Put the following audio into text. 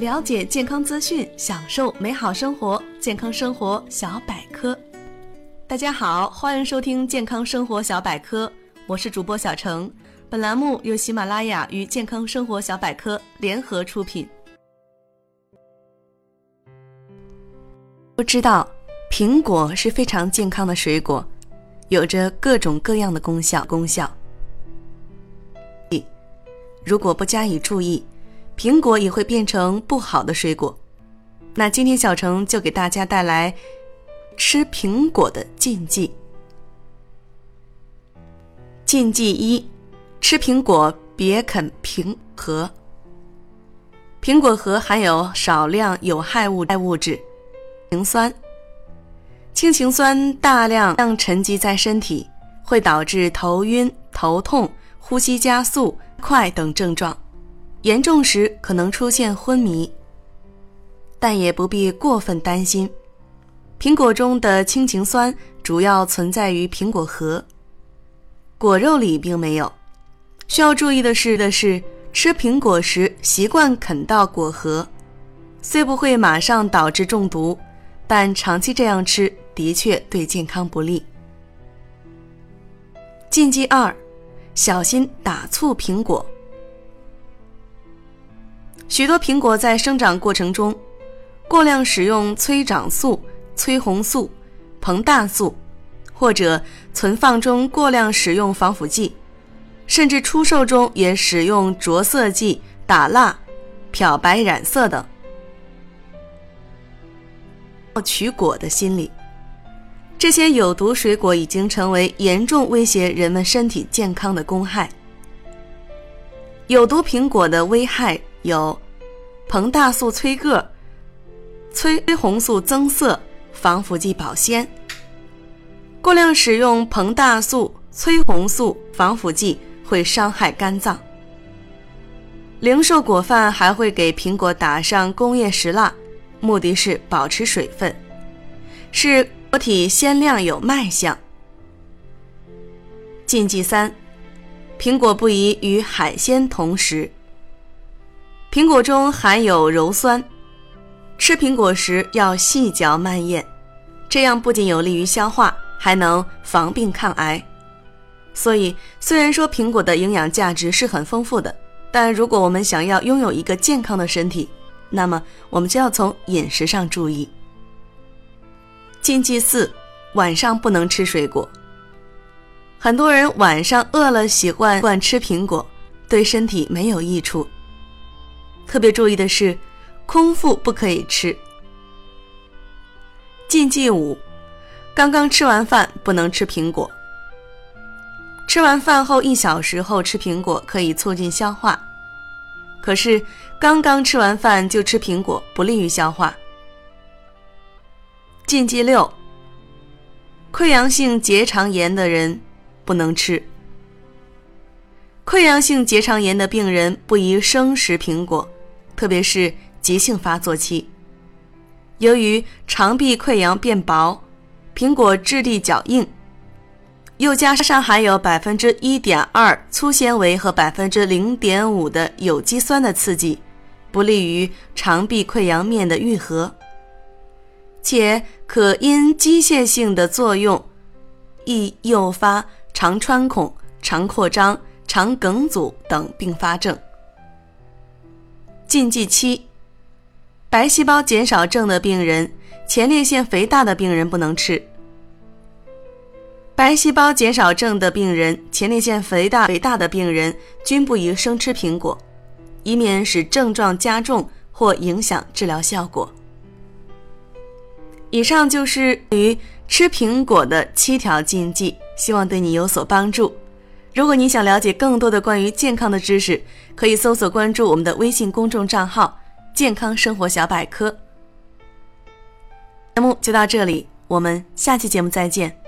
了解健康资讯，享受美好生活。健康生活小百科，大家好，欢迎收听健康生活小百科，我是主播小程。本栏目由喜马拉雅与健康生活小百科联合出品。都知道，苹果是非常健康的水果，有着各种各样的功效。功效，如果不加以注意。苹果也会变成不好的水果，那今天小程就给大家带来吃苹果的禁忌。禁忌一：吃苹果别啃苹核。苹果核含有少量有害物物质氰酸，氢氰酸大量量沉积在身体，会导致头晕、头痛、呼吸加速快等症状。严重时可能出现昏迷，但也不必过分担心。苹果中的氢氰酸主要存在于苹果核，果肉里并没有。需要注意的是的是，吃苹果时习惯啃到果核，虽不会马上导致中毒，但长期这样吃的确对健康不利。禁忌二：小心打醋苹果。许多苹果在生长过程中，过量使用催长素、催红素、膨大素，或者存放中过量使用防腐剂，甚至出售中也使用着色剂、打蜡、漂白染色等。取果的心理，这些有毒水果已经成为严重威胁人们身体健康的公害。有毒苹果的危害。有膨大素催个、催红素增色、防腐剂保鲜。过量使用膨大素、催红素、防腐剂会伤害肝脏。零售果贩还会给苹果打上工业石蜡，目的是保持水分，使果体鲜亮有卖相。禁忌三：苹果不宜与海鲜同食。苹果中含有鞣酸，吃苹果时要细嚼慢咽，这样不仅有利于消化，还能防病抗癌。所以，虽然说苹果的营养价值是很丰富的，但如果我们想要拥有一个健康的身体，那么我们就要从饮食上注意。禁忌四：晚上不能吃水果。很多人晚上饿了，喜欢惯吃苹果，对身体没有益处。特别注意的是，空腹不可以吃。禁忌五：刚刚吃完饭不能吃苹果。吃完饭后一小时后吃苹果可以促进消化，可是刚刚吃完饭就吃苹果不利于消化。禁忌六：溃疡性结肠炎的人不能吃。溃疡性结肠炎的病人不宜生食苹果。特别是急性发作期，由于肠壁溃疡变薄，苹果质地较硬，又加上含有百分之一点二粗纤维和百分之零点五的有机酸的刺激，不利于肠壁溃疡面的愈合，且可因机械性的作用，易诱发肠穿孔、肠扩张、肠梗阻等并发症。禁忌七：白细胞减少症的病人、前列腺肥大的病人不能吃。白细胞减少症的病人、前列腺肥大肥大的病人均不宜生吃苹果，以免使症状加重或影响治疗效果。以上就是于吃苹果的七条禁忌，希望对你有所帮助。如果你想了解更多的关于健康的知识，可以搜索关注我们的微信公众账号“健康生活小百科”。节目就到这里，我们下期节目再见。